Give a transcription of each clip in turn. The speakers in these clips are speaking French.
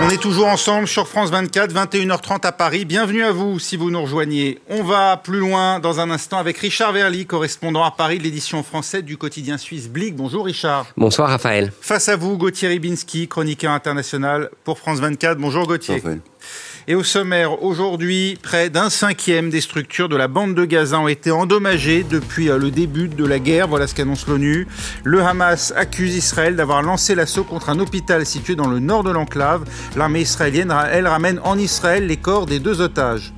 On est toujours ensemble sur France 24, 21h30 à Paris. Bienvenue à vous si vous nous rejoignez. On va plus loin dans un instant avec Richard Verly, correspondant à Paris de l'édition française du quotidien suisse Blick. Bonjour Richard. Bonsoir Raphaël. Face à vous, Gauthier Ribinski, chroniqueur international pour France 24. Bonjour Gauthier. Et au sommaire, aujourd'hui, près d'un cinquième des structures de la bande de Gaza ont été endommagées depuis euh, le début de la guerre. Voilà ce qu'annonce l'ONU. Le Hamas accuse Israël d'avoir lancé l'assaut contre un hôpital situé dans le nord de l'enclave. L'armée israélienne, elle, ramène en Israël les corps des deux otages.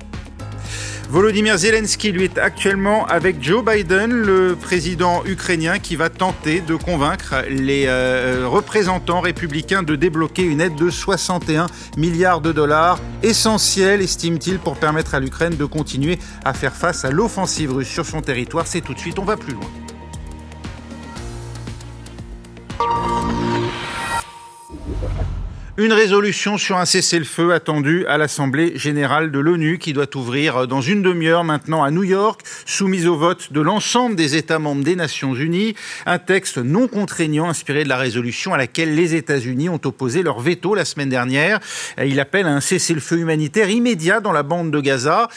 Volodymyr Zelensky, lui, est actuellement avec Joe Biden, le président ukrainien, qui va tenter de convaincre les euh, représentants républicains de débloquer une aide de 61 milliards de dollars, essentielle, estime-t-il, pour permettre à l'Ukraine de continuer à faire face à l'offensive russe sur son territoire. C'est tout de suite, on va plus loin. Une résolution sur un cessez-le-feu attendue à l'Assemblée générale de l'ONU qui doit ouvrir dans une demi-heure maintenant à New York, soumise au vote de l'ensemble des États membres des Nations Unies. Un texte non contraignant inspiré de la résolution à laquelle les États-Unis ont opposé leur veto la semaine dernière. Il appelle à un cessez-le-feu humanitaire immédiat dans la bande de Gaza.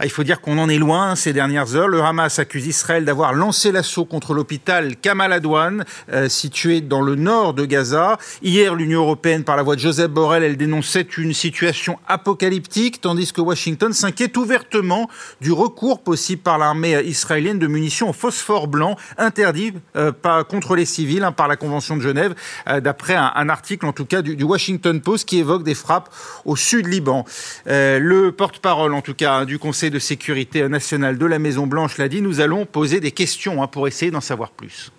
Ah, il faut dire qu'on en est loin ces dernières heures. Le Hamas accuse Israël d'avoir lancé l'assaut contre l'hôpital Kamal Adwan, euh, situé dans le nord de Gaza. Hier, l'Union européenne, par la voix de Joseph Borrell, elle dénonçait une situation apocalyptique, tandis que Washington s'inquiète ouvertement du recours possible par l'armée israélienne de munitions au phosphore blanc, interdit euh, contre les civils hein, par la Convention de Genève, euh, d'après un, article en tout cas du, Washington Post qui évoque des frappes au sud Liban. le porte-parole en tout cas du Conseil de sécurité nationale de la Maison-Blanche l'a dit, nous allons poser des questions hein, pour essayer d'en savoir plus.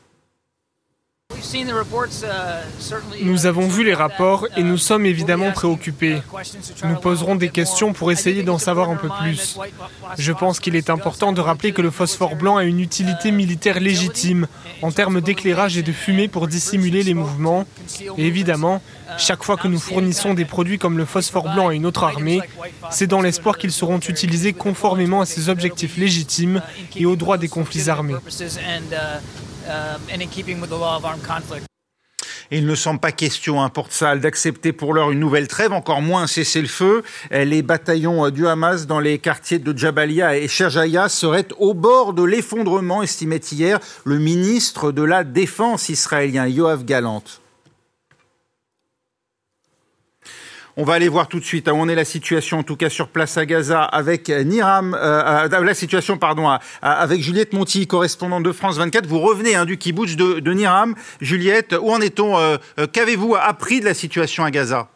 Nous avons vu les rapports et nous sommes évidemment préoccupés. Nous poserons des questions pour essayer d'en savoir un peu plus. Je pense qu'il est important de rappeler que le phosphore blanc a une utilité militaire légitime en termes d'éclairage et de fumée pour dissimuler les mouvements. Et évidemment, chaque fois que nous fournissons des produits comme le phosphore blanc à une autre armée, c'est dans l'espoir qu'ils seront utilisés conformément à ces objectifs légitimes et aux droits des conflits armés. Il ne semble pas question, hein, Port Salle, d'accepter pour l'heure une nouvelle trêve, encore moins un cessez-le-feu. Les bataillons euh, du Hamas dans les quartiers de Jabalia et Sherjaya seraient au bord de l'effondrement, estimait hier le ministre de la Défense israélien, Yoav Galant. On va aller voir tout de suite où en est la situation, en tout cas sur place à Gaza, avec Niram, euh, euh, la situation, pardon, avec Juliette Monti, correspondante de France 24. Vous revenez hein, du kibbutz de, Niram. Juliette, où en est-on euh, Qu'avez-vous appris de la situation à Gaza?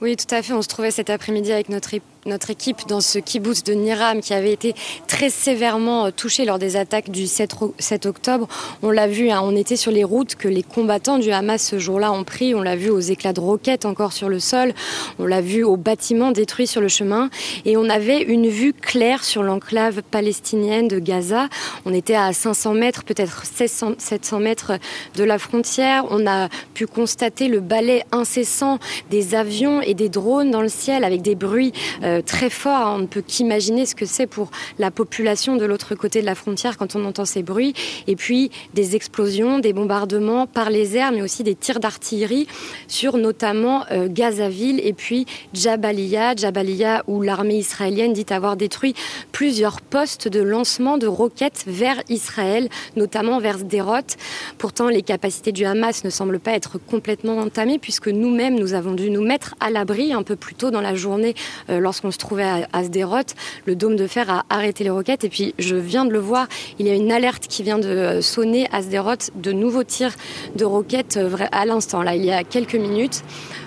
Oui, tout à fait. On se trouvait cet après-midi avec notre notre équipe dans ce kibbutz de Niram qui avait été très sévèrement euh, touché lors des attaques du 7, octobre. On l'a vu, hein, on était sur les routes que les combattants du Hamas ce jour-là ont pris. On l'a vu aux éclats de roquettes encore sur le sol. On l'a vu aux bâtiments détruits sur le chemin. Et on avait une vue claire sur l'enclave palestinienne de Gaza. On était à 500 mètres, peut-être 700 mètres de la frontière. On a pu constater le balai incessant des avions et des drones dans le ciel avec des bruits euh, euh, très fort. On ne peut qu'imaginer ce que c'est pour la population de l'autre côté de la frontière quand on entend ces bruits. Et puis des explosions, des bombardements par les airs, mais aussi des tirs d'artillerie sur notamment euh, Gazaville et puis Jabalia. Jabalia où l'armée israélienne dit avoir détruit plusieurs postes de lancement de roquettes vers Israël, notamment vers Sderot. Pourtant, les capacités du Hamas ne semblent pas être complètement entamées puisque nous-mêmes, nous avons dû nous mettre à l'abri un peu plus tôt dans la journée euh, lorsque on se trouvait à, à le dôme de fer a arrêté les roquettes. Et puis, je viens de le voir, il y a une alerte qui vient de euh, sonner à Sderot, de nouveaux tirs de roquettes euh, à l'instant, là, il y a quelques minutes.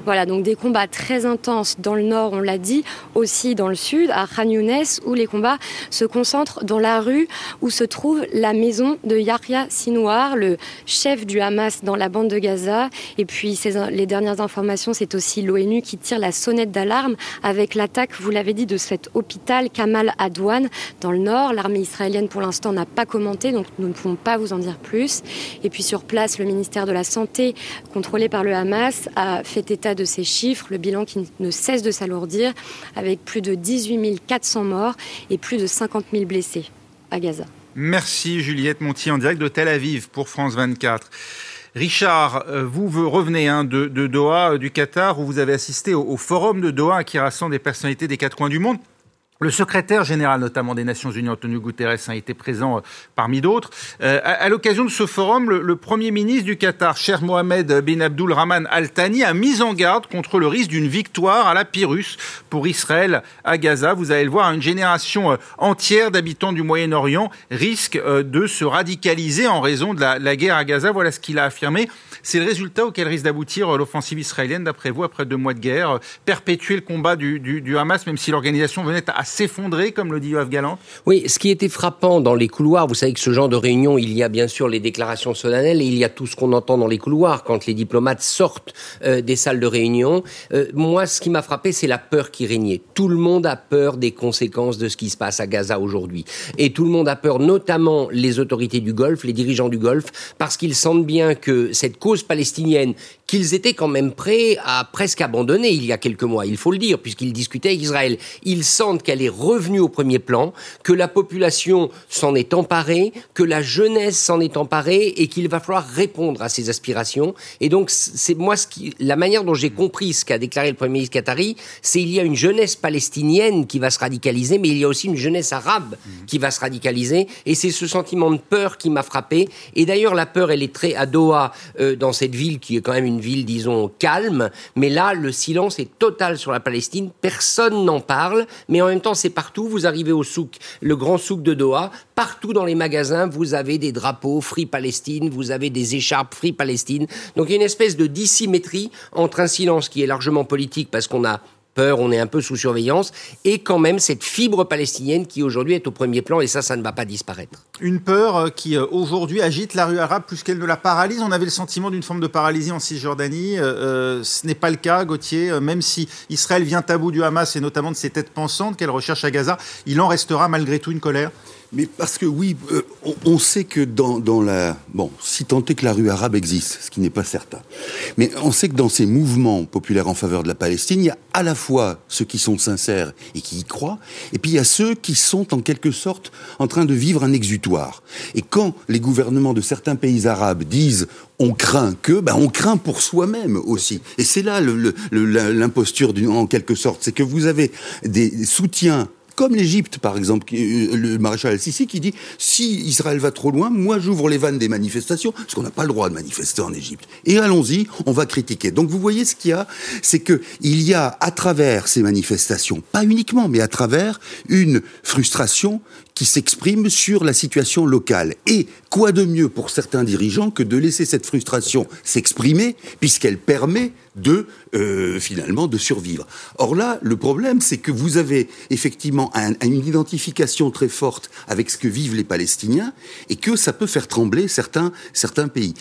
Voilà, donc des combats très intenses dans le nord, on l'a dit, aussi dans le sud, à Khan Younes, où les combats se concentrent dans la rue où se trouve la maison de Yahya Sinouar, le chef du Hamas dans la bande de Gaza. Et puis, les dernières informations, c'est aussi l'ONU qui tire la sonnette d'alarme avec l'attaque vous l'avez dit, de cet hôpital Kamal Adwan dans le nord. L'armée israélienne, pour l'instant, n'a pas commenté, donc nous ne pouvons pas vous en dire plus. Et puis sur place, le ministère de la Santé, contrôlé par le Hamas, a fait état de ces chiffres, le bilan qui ne cesse de s'alourdir, avec plus de 18 400 morts et plus de 50 000 blessés à Gaza. Merci Juliette Monti en direct de Tel Aviv pour France 24. Richard, euh, vous, revenez hein, de, Doha, euh, du Qatar, où vous avez assisté au, au forum de Doha qui rassemble des personnalités des quatre coins du monde. Le secrétaire général, notamment des Nations Unies, Antonio Guterres, a été présent euh, parmi d'autres. Euh, à, l'occasion de ce forum, le, Premier ministre du Qatar, Cher Mohamed bin Abdul Rahman Al Thani, a mis en garde contre le risque d'une victoire à la Pyrrhus pour Israël à Gaza. Vous allez le voir, une génération euh, entière d'habitants du Moyen-Orient risque de se radicaliser en raison de la, guerre à Gaza. Voilà ce qu'il a affirmé. C'est le résultat auquel risque d'aboutir l'offensive israélienne, d'après vous, après deux mois de guerre, perpétuer le combat du Hamas, même si l'organisation venait à s'effondrer, comme le dit Yoav Galant Oui, ce qui était frappant dans les couloirs, vous savez que ce genre de réunion, il y a bien sûr les déclarations solennelles et il y a tout ce qu'on entend dans les couloirs quand les diplomates sortent euh, des salles de réunion. Euh, moi, ce qui m'a frappé, c'est la peur qui régnait. Tout le monde a peur des conséquences de ce qui se passe à Gaza aujourd'hui. Et tout le monde a peur, notamment les autorités du Golfe, les dirigeants du Golfe, parce qu'ils sentent bien que cette cause palestinienne, qu'ils étaient quand même prêts à presque abandonner il y a quelques mois, il faut le dire, puisqu'ils discutaient avec Israël, ils sentent qu'elle est revenue au premier plan, que la population s'en est emparée, que la jeunesse s'en est emparée et qu'il va falloir répondre à ces aspirations. Et donc, c'est moi la manière dont j'ai compris ce qu'a déclaré le premier ministre qatari, c'est il y a une jeunesse palestinienne qui va se radicaliser, mais il y a aussi une jeunesse arabe qui va se radicaliser. Et c'est ce sentiment de peur qui m'a frappé. Et d'ailleurs, la peur, elle est très à Doha, euh, dans cette ville qui est quand même une ville, disons, calme. Mais là, le silence est total sur la Palestine. Personne n'en parle, mais en même temps c'est partout. Vous arrivez au souk, le grand souk de Doha, partout dans les magasins, vous avez des drapeaux Free Palestine, vous avez des écharpes Free Palestine. Donc il y a une espèce de dissymétrie entre un silence qui est largement politique parce qu'on a peur, on est un peu sous surveillance, et quand même cette fibre palestinienne qui aujourd'hui est au premier plan, et ça, ça ne va pas disparaître. Une peur euh, qui euh, aujourd'hui agite la rue arabe plus qu'elle ne la paralyse. On avait le sentiment d'une forme de paralysie en Cisjordanie. Euh, ce n'est pas le cas, Gauthier. Même si Israël vient à bout du Hamas et notamment de ses têtes pensantes qu'elle recherche à Gaza, il en restera malgré tout une colère. Mais parce que oui, euh, on, sait que dans, la... Bon, si tant est que la rue arabe existe, ce qui n'est pas certain, mais on sait que dans ces mouvements populaires en faveur de la Palestine, il y a à la fois ceux qui sont sincères et qui y croient, et puis il y a ceux qui sont en quelque sorte en train de vivre un exutoire. Et quand les gouvernements de certains pays arabes disent on craint que, ben on craint pour soi-même aussi. Et c'est là l'imposture en quelque sorte, c'est que vous avez des soutiens comme l'Égypte, par exemple, euh, le maréchal Al-Sisi qui dit si Israël va trop loin, moi j'ouvre les vannes des manifestations, parce qu'on n'a pas le droit de manifester en Égypte. Et allons-y, on va critiquer. Donc vous voyez ce qu'il y a, c'est que il y a à travers ces manifestations, pas uniquement, mais à travers une frustration qui s'exprime sur la situation locale. Et quoi de mieux pour certains dirigeants que de laisser cette frustration s'exprimer, puisqu'elle permet de euh, finalement de survivre. Or là, le problème, c'est que vous avez effectivement une identification très forte avec ce que vivent les Palestiniens et que ça peut faire trembler certains certains pays.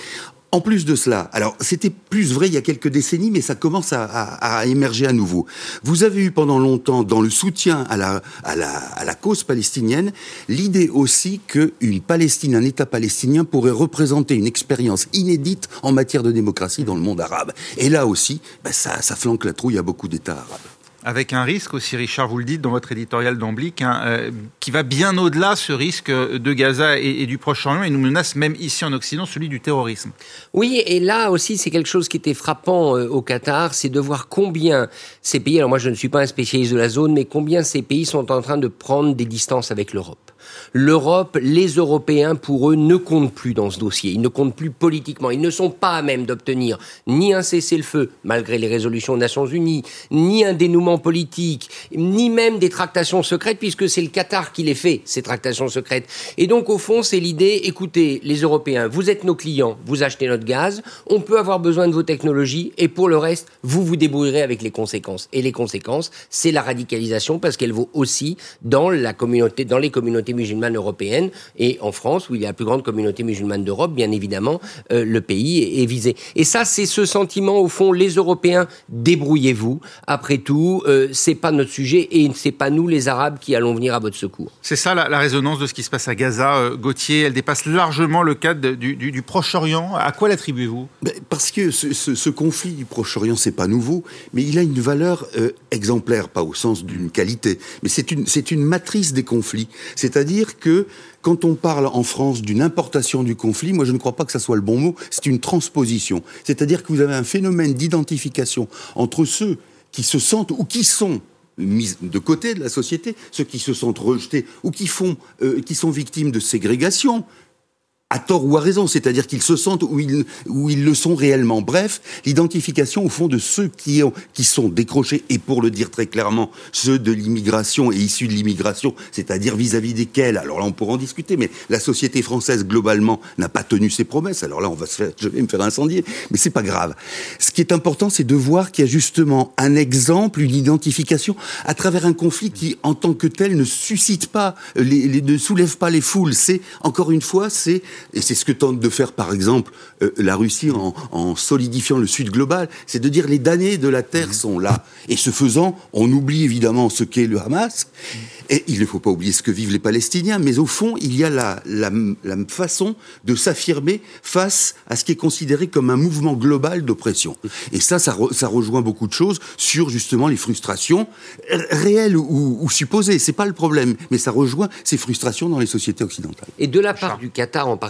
En plus de cela, alors c'était plus vrai il y a quelques décennies, mais ça commence à, émerger à nouveau. Vous avez eu pendant longtemps, dans le soutien à la, à la, cause palestinienne, l'idée aussi qu'une Palestine, un État palestinien pourrait représenter une expérience inédite en matière de démocratie dans le monde arabe. Et là aussi, ben ça flanque la trouille à beaucoup d'États arabes avec un risque aussi, Richard, vous le dites dans votre éditorial d'Amblic, hein, euh, qui va bien au-delà ce risque de Gaza et, du Proche-Orient et nous menace même ici en Occident celui du terrorisme. Oui, et là aussi c'est quelque chose qui était frappant euh, au Qatar, c'est de voir combien ces pays, alors moi je ne suis pas un spécialiste de la zone, mais combien ces pays sont en train de prendre des distances avec l'Europe. L'Europe, les Européens, pour eux, ne comptent plus dans ce dossier. Ils ne comptent plus politiquement. Ils ne sont pas à même d'obtenir ni un cessez-le-feu, malgré les résolutions des Nations Unies, ni un dénouement politique, ni même des tractations secrètes, puisque c'est le Qatar qui les fait, ces tractations secrètes. Et donc, au fond, c'est l'idée, écoutez, les Européens, vous êtes nos clients, vous achetez notre gaz, on peut avoir besoin de vos technologies, et pour le reste, vous vous débrouillerez avec les conséquences. Et les conséquences, c'est la radicalisation, parce qu'elle vaut aussi dans la communauté, dans les communautés musulmane européenne et en France, où il y a la plus grande communauté musulmane d'Europe, bien évidemment, euh, le pays est, visé. Et ça, c'est ce sentiment, au fond, les Européens, débrouillez-vous. Après tout, euh, c'est pas notre sujet et c'est pas nous, les Arabes, qui allons venir à votre secours. C'est ça la, résonance de ce qui se passe à Gaza, euh, Gauthier. Elle dépasse largement le cadre du, Proche-Orient. À quoi l'attribuez-vous? Ben, Parce que ce, conflit du Proche-Orient, c'est pas nouveau, mais il a une valeur exemplaire, pas au sens d'une qualité, mais c'est une, c'est une matrice des conflits. C'est-à-dire C'est-à-dire que quand on parle en France d'une importation du conflit, moi je ne crois pas que ça soit le bon mot, c'est une transposition. C'est-à-dire que vous avez un phénomène d'identification entre ceux qui se sentent ou qui sont mis de côté de la société, ceux qui se sentent rejetés ou qui font, euh, qui sont victimes de ségrégation, à tort ou à raison, c'est-à-dire qu'ils se sentent où ils, où ils le sont réellement. Bref, l'identification au fond de ceux qui, ont, qui sont décrochés, et pour le dire très clairement, ceux de l'immigration et issus de l'immigration, c'est-à-dire vis-à-vis desquels, alors là on pourra en discuter, mais la société française globalement n'a pas tenu ses promesses, alors là on va se faire, je vais me faire incendier, mais c'est pas grave. Ce qui est important, c'est de voir qu'il y a justement un exemple, une identification, à travers un conflit qui, en tant que tel, ne suscite pas, ne soulève pas les foules. C'est, encore une fois, c'est et c'est ce que tente de faire par exemple euh, la Russie en, en, solidifiant le Sud global, c'est de dire les damnés de la terre sont là. Et ce faisant, on oublie évidemment ce qu'est le Hamas, et il ne faut pas oublier ce que vivent les Palestiniens, mais au fond, il y a la, la, la façon de s'affirmer face à ce qui est considéré comme un mouvement global d'oppression. Et ça, ça, re, ça, rejoint beaucoup de choses sur justement les frustrations réelles ou, ou supposées. C'est pas le problème, mais ça rejoint ces frustrations dans les sociétés occidentales. Et de la part du Qatar en particulier,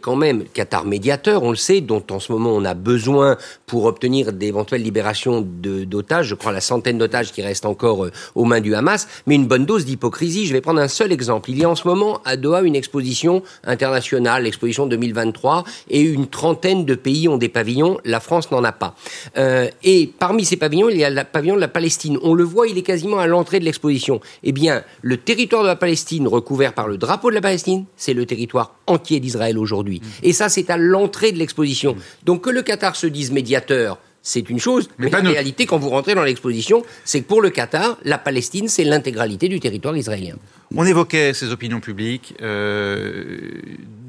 quand même, Qatar médiateur, on le sait, dont en ce moment on a besoin pour obtenir d'éventuelles libérations d'otages, je crois la centaine d'otages qui restent encore euh, aux mains du Hamas, mais une bonne dose d'hypocrisie. Je vais prendre un seul exemple. Il y a en ce moment à Doha une exposition internationale, l'exposition 2023, et une trentaine de pays ont des pavillons. La France n'en a pas. Euh, et parmi ces pavillons, il y a le pavillon de la Palestine. On le voit, il est quasiment à l'entrée de l'exposition. Eh bien, le territoire de la Palestine recouvert par le drapeau de la Palestine, c'est le territoire entier d'Israël aujourd'hui. Et ça, c'est à l'entrée de l'exposition. Donc que le Qatar se dise médiateur, c'est une chose, mais, mais la réalité, quand vous rentrez dans l'exposition, c'est que pour le Qatar, la Palestine, c'est l'intégralité du territoire israélien. On évoquait ces opinions publiques euh,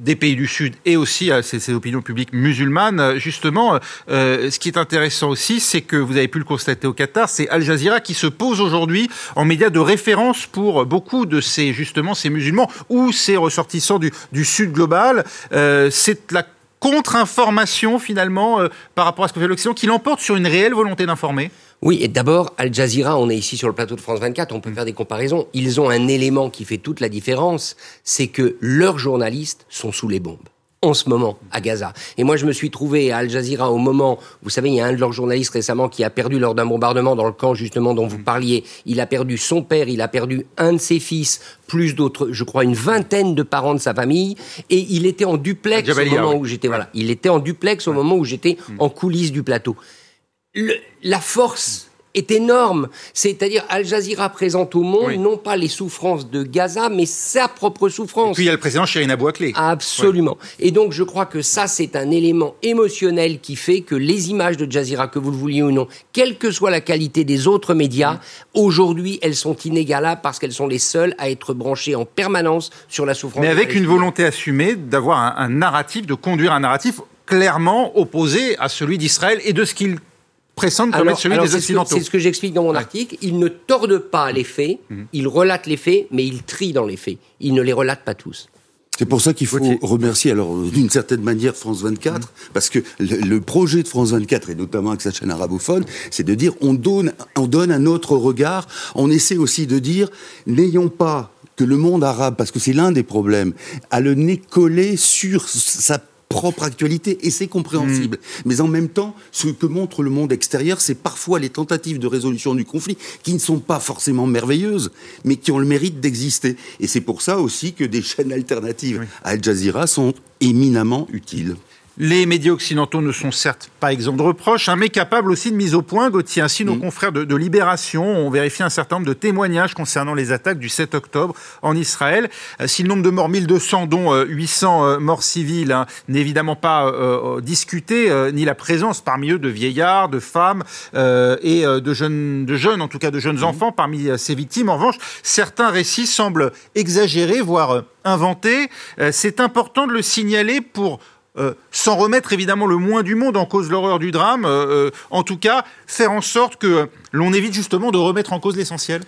des pays du Sud et aussi euh, ces, ces, opinions publiques musulmanes. Justement, euh, ce qui est intéressant aussi, c'est que vous avez pu le constater au Qatar, c'est Al Jazeera qui se pose aujourd'hui en média de référence pour beaucoup de ces justement ces musulmans ou ces ressortissants du, du Sud global. C'est la contre-information finalement euh, par rapport à ce que fait l'Occident, qui l'emporte sur une réelle volonté d'informer. Oui, et d'abord, Al Jazeera, on est ici sur le plateau de France 24, on peut faire des comparaisons. Ils ont un élément qui fait toute la différence, c'est que leurs journalistes sont sous les bombes en ce moment à Gaza. Et moi, je me suis trouvé à Al Jazeera au moment, vous savez, il y a un de leurs journalistes récemment qui a perdu lors d'un bombardement dans le camp justement dont vous parliez. Il a perdu son père, il a perdu un de ses fils, plus d'autres, je crois, une vingtaine de parents de sa famille, et il était en duplex au moment où j'étais. Voilà, il était en duplex au moment où j'étais en coulisses du plateau. Le, la force est énorme. C'est-à-dire, Al Jazeera présente au monde oui. non pas les souffrances de Gaza, mais sa propre souffrance. Et puis il y a le président Chérine Abouaklé. Absolument. Ouais. Et donc je crois que ça, c'est un élément émotionnel qui fait que les images de Jazeera, que vous le vouliez ou non, quelle que soit la qualité des autres médias, mmh. aujourd'hui, elles sont inégalables parce qu'elles sont les seules à être branchées en permanence sur la souffrance. Mais avec une volonté assumée d'avoir un, un narratif, de conduire un narratif clairement opposé à celui d'Israël et de ce qu'il pressante comme alors, celui alors des Occidentaux. C'est ce que j'explique dans mon article. Ils ne tordent pas les faits, mmh. ils relatent les faits, mais ils trient dans les faits. Ils ne les relatent pas tous. C'est pour ça qu'il faut okay. remercier, alors d'une certaine manière, France 24, mmh. parce que le, le, projet de France 24, et notamment avec sa chaîne arabophone, c'est de dire on donne, on donne un autre regard. On essaie aussi de dire n'ayons pas que le monde arabe, parce que c'est l'un des problèmes, a le nez collé sur sa propre actualité et c'est compréhensible. Mmh. Mais en même temps, ce que montre le monde extérieur, c'est parfois les tentatives de résolution du conflit qui ne sont pas forcément merveilleuses, mais qui ont le mérite d'exister. Et c'est pour ça aussi que des chaînes alternatives oui. à Al Jazeera sont éminemment utiles. Les médias occidentaux ne sont certes pas exempts de reproches, hein, mais capables aussi de mise au point. Gauthier, ainsi nos mmh. confrères de, de, Libération ont vérifié un certain nombre de témoignages concernant les attaques du 7 octobre en Israël. Euh, si le nombre de morts 1200, dont euh, 800 euh, morts civils, hein, n'est évidemment pas euh, discuté, euh, ni la présence parmi eux de vieillards, de femmes euh, et de jeunes, de jeunes, en tout cas de jeunes mmh. enfants parmi ces victimes. En revanche, certains récits semblent exagérés, voire inventés. C'est important de le signaler pour euh, sans remettre évidemment le moins du monde en cause l'horreur du drame, euh, en tout cas faire en sorte que l'on évite justement de remettre en cause l'essentiel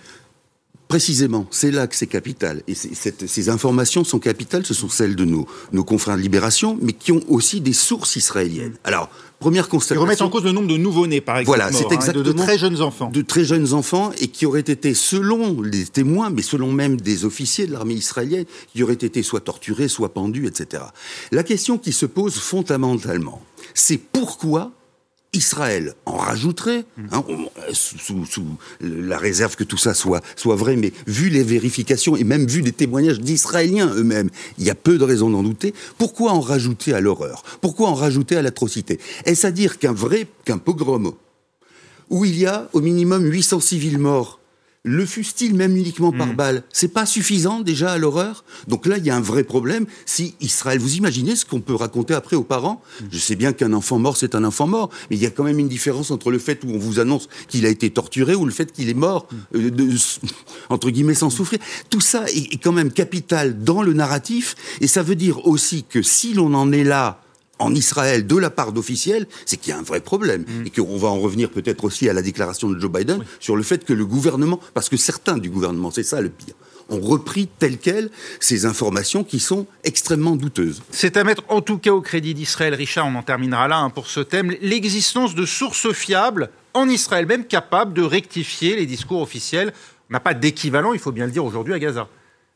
Précisément, c'est là que c'est capital. Et ces informations sont capitales, ce sont celles de nos, nos confrères de Libération, mais qui ont aussi des sources israéliennes. Alors, première constatation... Ils remettent en cause le nombre de nouveau-nés, par exemple. Voilà, c'est exactement... de, de, très jeunes enfants. De très jeunes enfants, et qui auraient été, selon les témoins, mais selon même des officiers de l'armée israélienne, qui auraient été soit torturés, soit pendus, etc. La question qui se pose fondamentalement, c'est pourquoi Israël en rajouterait, hein, sous, la réserve que tout ça soit, soit vrai, mais vu les vérifications et même vu les témoignages d'Israéliens eux-mêmes, il y a peu de raisons d'en douter. Pourquoi en rajouter à l'horreur? Pourquoi en rajouter à l'atrocité? Est-ce à dire qu'un vrai, qu'un pogrom, où il y a au minimum 800 civils morts, le fût-il même uniquement par hmm. balle, c'est pas suffisant déjà à l'horreur? Donc là, il y a un vrai problème. Si Israël, vous imaginez ce qu'on peut raconter après aux parents? Hmm. Je sais bien qu'un enfant mort, c'est un enfant mort, mais il y a quand même une différence entre le fait où on vous annonce qu'il a été torturé ou le fait qu'il est mort, hmm. euh, de, entre guillemets, sans souffrir. Tout ça est quand même capital dans le narratif, et ça veut dire aussi que si l'on en est là en Israël de la part d'officiels, c'est qu'il y a un vrai problème. Mm. Et qu'on va en revenir peut-être aussi à la déclaration de Joe Biden sur le fait que le gouvernement, parce que certains du gouvernement, c'est ça le pire, ont repris telles quelles ces informations qui sont extrêmement douteuses. C'est à mettre en tout cas au crédit d'Israël, Richard, on en terminera là hein, pour ce thème, l'existence de sources fiables en Israël, même capables de rectifier les discours officiels. On n'a pas d'équivalent, il faut bien le dire aujourd'hui, à Gaza.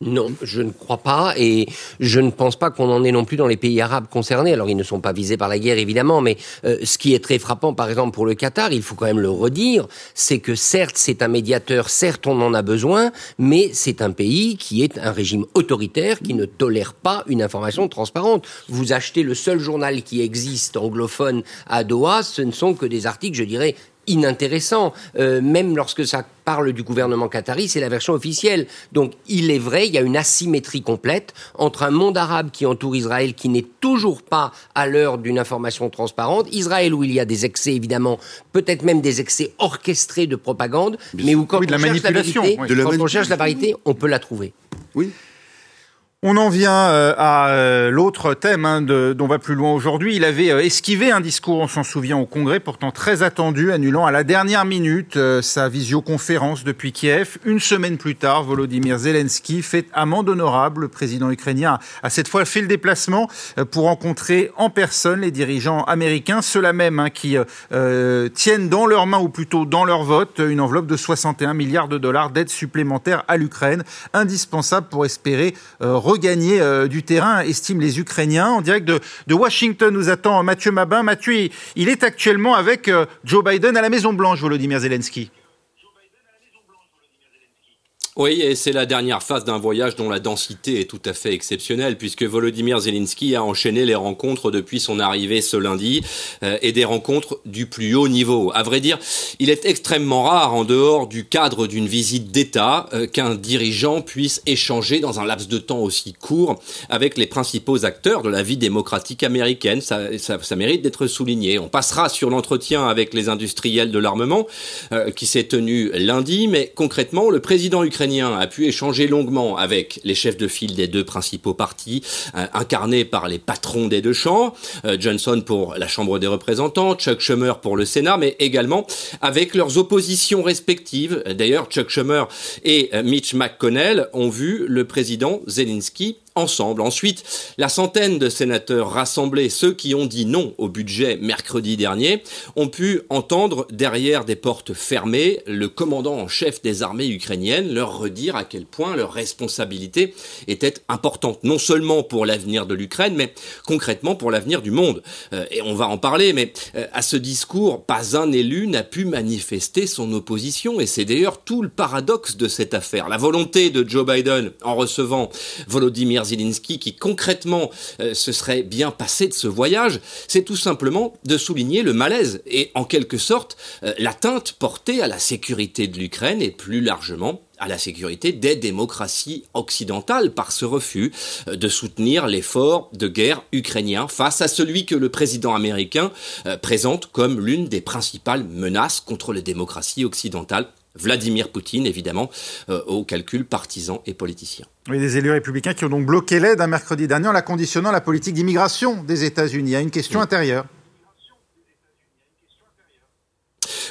Non, je ne crois pas, et je ne pense pas qu'on en ait non plus dans les pays arabes concernés. Alors, ils ne sont pas visés par la guerre, évidemment, mais euh, ce qui est très frappant, par exemple, pour le Qatar, il faut quand même le redire, c'est que certes, c'est un médiateur, certes, on en a besoin, mais c'est un pays qui est un régime autoritaire, qui ne tolère pas une information transparente. Vous achetez le seul journal qui existe anglophone à Doha, ce ne sont que des articles, je dirais, inintéressant. Euh, même lorsque ça parle du gouvernement qatari, c'est la version officielle. Donc il est vrai, il y a une asymétrie complète entre un monde arabe qui entoure Israël, qui n'est toujours pas à l'heure d'une information transparente, Israël où il y a des excès évidemment, peut-être même des excès orchestrés de propagande, mais où quand, on, cherche la vérité, quand on cherche la vérité, on peut la trouver. Oui. On en vient euh, à euh, l'autre thème hein, de, dont va plus loin aujourd'hui. Il avait euh, esquivé un discours, on s'en souvient, au Congrès, pourtant très attendu, annulant à la dernière minute sa visioconférence depuis Kiev. Une semaine plus tard, Volodymyr Zelensky fait amende honorable. Le président ukrainien a cette fois fait le déplacement pour rencontrer en personne les dirigeants américains, ceux-là même hein, qui tiennent dans leurs mains, ou plutôt dans leur vote, une enveloppe de 61 milliards de dollars d'aide supplémentaire à l'Ukraine, indispensable pour espérer regagner euh, du terrain, estiment les Ukrainiens. En direct de, de Washington nous attend Mathieu Mabin. Mathieu, il est actuellement avec euh, Joe Biden à la Maison-Blanche, Volodymyr Zelensky. Oui, et c'est la dernière phase d'un voyage dont la densité est tout à fait exceptionnelle, puisque Volodymyr Zelensky a enchaîné les rencontres depuis son arrivée ce lundi, euh, et des rencontres du plus haut niveau. À vrai dire, il est extrêmement rare, en dehors du cadre d'une visite d'État, euh, qu'un dirigeant puisse échanger dans un laps de temps aussi court avec les principaux acteurs de la vie démocratique américaine. Ça, ça, ça mérite d'être souligné. On passera sur l'entretien avec les industriels de l'armement, euh, qui s'est tenu lundi, mais concrètement, le président ukrainien a pu échanger longuement avec les chefs de file des deux principaux partis, euh, incarnés par les patrons des deux chambres, euh, Johnson pour la Chambre des représentants, Chuck Schumer pour le Sénat, mais également avec leurs oppositions respectives. D'ailleurs, Chuck Schumer et euh, Mitch McConnell ont vu le président Zelensky ensemble. Ensuite, la centaine de sénateurs rassemblés, ceux qui ont dit non au budget mercredi dernier, ont pu entendre derrière des portes fermées le commandant en chef des armées ukrainiennes leur redire à quel point leur responsabilité était importante, non seulement pour l'avenir de l'Ukraine, mais concrètement pour l'avenir du monde. Euh, et on va en parler, mais euh, à ce discours, pas un élu n'a pu manifester son opposition, et c'est d'ailleurs tout le paradoxe de cette affaire. La volonté de Joe Biden, en recevant Volodymyr Zelensky qui concrètement euh, se serait bien passé de ce voyage, c'est tout simplement de souligner le malaise et en quelque sorte euh, l'atteinte portée à la sécurité de l'Ukraine et plus largement à la sécurité des démocraties occidentales par ce refus euh, de soutenir l'effort de guerre ukrainien face à celui que le président américain présente comme l'une des principales menaces contre les démocraties occidentales Vladimir Poutine, évidemment, euh, aux calculs partisans et politiciens. Oui, des élus républicains qui ont donc bloqué l'aide un mercredi dernier en la conditionnant à la politique d'immigration des États-Unis. à une question intérieure.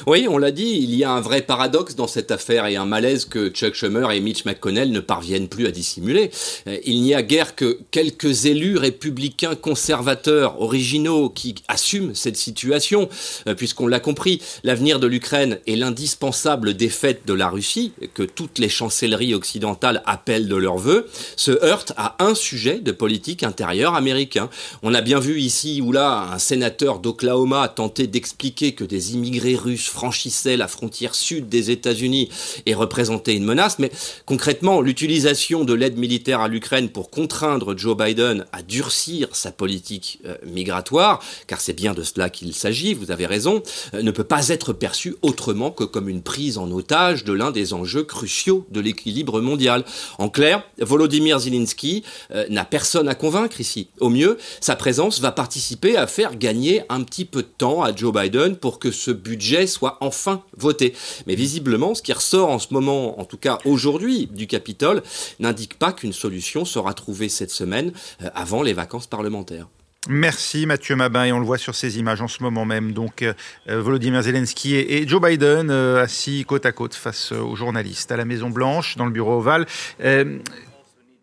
Oui, on l'a dit, il y a un vrai paradoxe dans cette affaire et un malaise que Chuck Schumer et Mitch McConnell ne parviennent plus à dissimuler. Euh, il n'y a guère que quelques élus républicains conservateurs originaux qui assument cette situation, euh, puisqu'on l'a compris, l'avenir de l'Ukraine est l'indispensable défaite de la Russie, que toutes les chancelleries occidentales appellent de leur vœu, se heurte à un sujet de politique intérieure américain. On a bien vu ici ou là un sénateur d'Oklahoma tenter d'expliquer que des immigrés russes franchissaient la frontière sud des États-Unis et représentaient une menace, mais concrètement, l'utilisation de l'aide militaire à l'Ukraine pour contraindre Joe Biden à durcir sa politique euh, migratoire, car c'est bien de cela qu'il s'agit, vous avez raison, euh, ne peut pas être perçue autrement que comme une prise en otage de l'un des enjeux cruciaux de l'équilibre mondial. En clair, Volodymyr Zelensky euh, n'a personne à convaincre ici. Au mieux, sa présence va participer à faire gagner un petit peu de temps à Joe Biden pour que ce budget soit enfin voté. Mais visiblement, ce qui ressort en ce moment, en tout cas aujourd'hui, du Capitole, n'indique pas qu'une solution sera trouvée cette semaine euh, avant les vacances parlementaires. Merci Mathieu Mabin et on le voit sur ces images en ce moment même. Donc euh, Volodymyr Zelensky et, Joe Biden assis côte à côte face aux journalistes à la Maison Blanche dans le bureau ovale.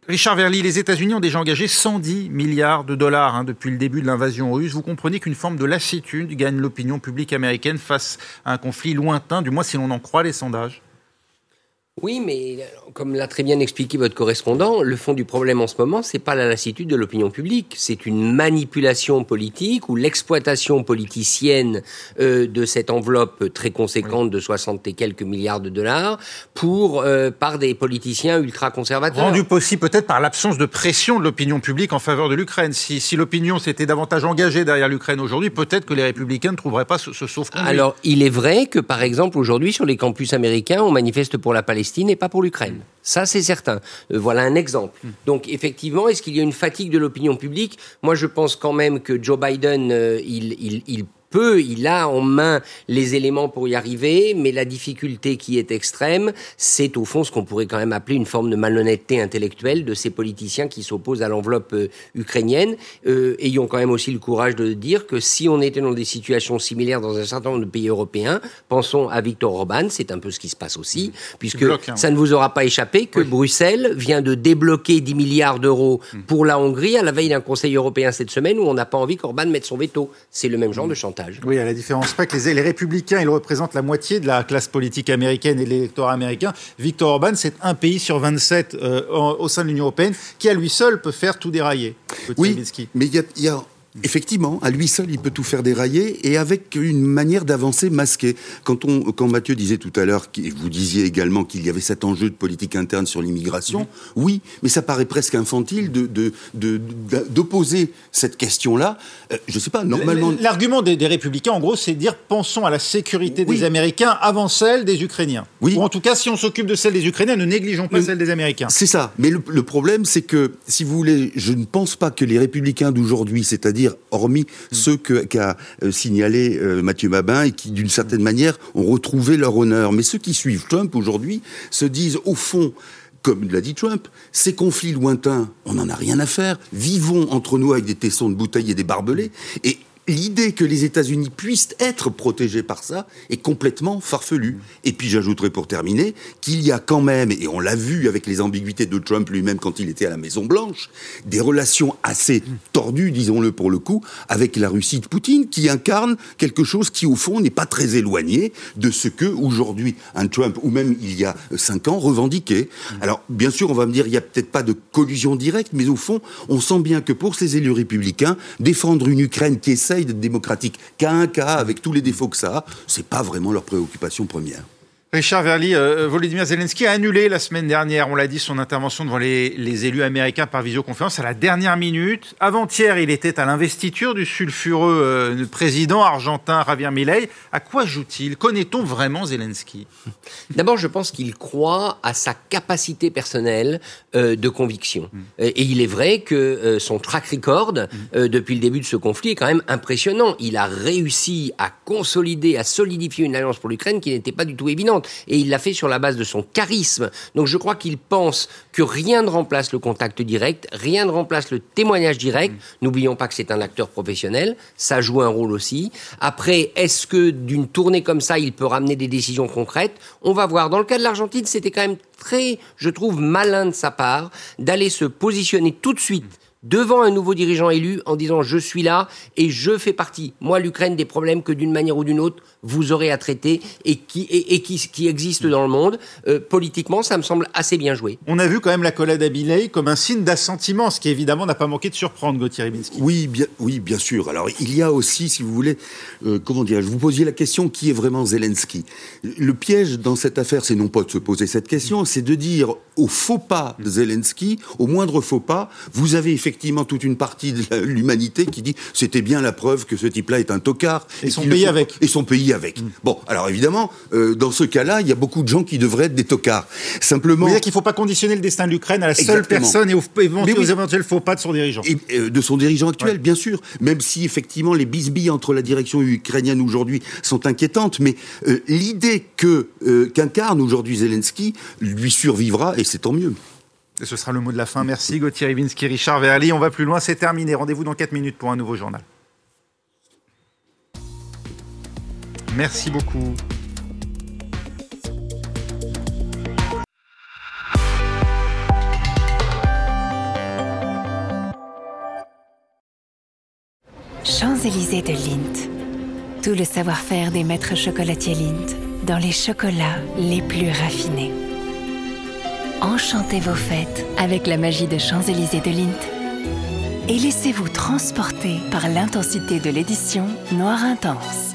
Richard Verly, les États-Unis ont déjà engagé 110 milliards de dollars hein, depuis le début de l'invasion russe. Vous comprenez qu'une forme de lassitude gagne l'opinion publique américaine face à un conflit lointain, du moins si l'on en croit les sondages oui, mais comme l'a très bien expliqué votre correspondant, le fond du problème en ce moment, c'est pas la lassitude de l'opinion publique, c'est une manipulation politique ou l'exploitation politicienne euh, de cette enveloppe très conséquente de 60 et quelques milliards de dollars pour euh, par des politiciens ultra-conservateurs. Rendu possible peut-être par l'absence de pression de l'opinion publique en faveur de l'Ukraine. Si, si l'opinion s'était davantage engagée derrière l'Ukraine aujourd'hui, peut-être que les républicains ne trouveraient pas ce, ce sauf-conduit. Alors, il est vrai que, par exemple, aujourd'hui, sur les campus américains, on manifeste pour la Palestine Palestine et pas pour l'Ukraine. Ça, c'est certain. Euh, voilà un exemple. Hmm. Donc, effectivement, est-ce qu'il y a une fatigue de l'opinion publique? Moi, je pense quand même que Joe Biden, euh, il, il, il il a en main les éléments pour y arriver, mais la difficulté qui est extrême, c'est au fond ce qu'on pourrait quand même appeler une forme de malhonnêteté intellectuelle de ces politiciens qui s'opposent à l'enveloppe euh, ukrainienne. Euh, ayons quand même aussi le courage de dire que si on était dans des situations similaires dans un certain nombre de pays européens, pensons à Viktor Orban, c'est un peu ce qui se passe aussi, mmh. puisque hein. ça ne vous aura pas échappé que Bruxelles vient de débloquer 10 milliards d'euros mmh. pour la Hongrie à la veille d'un Conseil européen cette semaine où on n'a pas envie qu'Orban mette son veto. C'est le même genre mmh. de chantage. Oui, à la différence près que les, républicains, ils représentent la moitié de la classe politique américaine et de l'électorat américain. Victor Orban, c'est un pays sur 27 euh, au sein de l'Union européenne qui, à lui seul, peut faire tout dérailler. Oui, mais il y a Effectivement, à lui seul, il peut tout faire dérailler et avec une manière d'avancer masquée. Quand, on, quand Mathieu disait tout à l'heure, vous disiez également qu'il y avait cet enjeu de politique interne sur l'immigration, oui, mais ça paraît presque infantile d'opposer de, de, cette question-là. Euh, je ne sais pas, normalement... L'argument des, républicains, en gros, c'est de dire pensons à la sécurité des Américains avant celle des Ukrainiens. Oui. Ou en tout cas, si on s'occupe de celle des Ukrainiens, ne négligeons pas celle des Américains. C'est ça. Mais le, le problème, c'est que, si vous voulez, je ne pense pas que les républicains d'aujourd'hui, c'est-à-dire hormis mm. ceux qu'a euh, signalé euh, Mathieu Mabin et qui, d'une certaine manière, ont retrouvé leur honneur. Mais ceux qui suivent Trump aujourd'hui se disent, au fond, comme l'a dit Trump, ces conflits lointains, on n'en a rien à faire. Vivons entre nous avec des tessons de bouteilles et des barbelés. Et l'idée que les États-Unis puissent être protégés par ça est complètement farfelue. Et puis j'ajouterai pour terminer qu'il y a quand même, et on l'a vu avec les ambiguïtés de Trump lui-même quand il était à la Maison Blanche, des relations assez tordues, disons-le pour le coup, avec la Russie de Poutine, qui incarne quelque chose qui au fond n'est pas très éloigné de ce que aujourd'hui un Trump ou même il y a cinq ans revendiquait. Alors bien sûr, on va me dire il n'y a peut-être pas de collusion directe, mais au fond, on sent bien que pour ces élus républicains, défendre une Ukraine qui essaie d'être démocratique qu'à un cas, avec tous les défauts que ça a, c'est pas vraiment leur préoccupation première. Richard Verly, euh, Volodymyr Zelensky a annulé la semaine dernière, on l'a dit, son intervention devant les, élus américains par visioconférence à la dernière minute. Avant-hier, il était à l'investiture du sulfureux euh, président argentin Javier Milei. À quoi joue-t-il? Connaît-on vraiment Zelensky? D'abord, je pense qu'il croit à sa capacité personnelle euh, de conviction. Mm. Et il est vrai que son track record mm. depuis le début de ce conflit est quand même impressionnant. Il a réussi à consolider, à solidifier une alliance pour l'Ukraine qui n'était pas du tout évidente. Importante. Et il l'a fait sur la base de son charisme. Donc je crois qu'il pense que rien ne remplace le contact direct, rien ne remplace le témoignage direct. N'oublions pas que c'est un acteur professionnel, ça joue un rôle aussi. Après, est-ce que d'une tournée comme ça, il peut ramener des décisions concrètes? On va voir. Dans le cas de l'Argentine, c'était quand même très, je trouve, malin de sa part d'aller se positionner tout de suite devant un nouveau dirigeant élu en disant je suis là et je fais partie, moi l'Ukraine, des problèmes que d'une manière ou d'une autre vous aurez à traiter et qui, et, qui, qui existent dans le monde. Euh, politiquement, ça me semble assez bien joué. On a vu quand même la collade à comme un signe d'assentiment, ce qui évidemment n'a pas manqué de surprendre Gauthier Ribinski. Oui, bien, oui, bien sûr. Alors il y a aussi, si vous voulez, euh, comment dire, je vous posiez la question qui est vraiment Zelensky? Le piège dans cette affaire, c'est non pas de se poser cette question, c'est de dire au faux pas de Zelensky, au moindre faux pas, vous avez effectivement effectivement toute une partie de l'humanité qui dit c'était bien la preuve que ce type-là est un tocard. Et, son pays avec. Et son pays avec. Mm. Bon, alors évidemment, euh, dans ce cas-là, il y a beaucoup de gens qui devraient être des tocards. Simplement. Vous dire qu'il ne faut pas conditionner le destin de l'Ukraine à la seule personne et aux, éventuels faux pas de son dirigeant. Et, euh, de son dirigeant actuel, bien sûr. Même si effectivement les bisbilles entre la direction ukrainienne aujourd'hui sont inquiétantes, mais euh, l'idée que qu'incarne aujourd'hui Zelensky lui survivra et c'est tant mieux. Et ce sera le mot de la fin. Merci Gauthier Ribinski, Richard Verly. On va plus loin, c'est terminé. Rendez-vous dans 4 minutes pour un nouveau journal. Merci beaucoup. Champs-Élysées de Lindt. Tout le savoir-faire des maîtres chocolatiers Lindt dans les chocolats les plus raffinés. Enchantez vos fêtes avec la magie de Champs-Élysées de Lint. Et laissez-vous transporter par l'intensité de l'édition Noir Intense.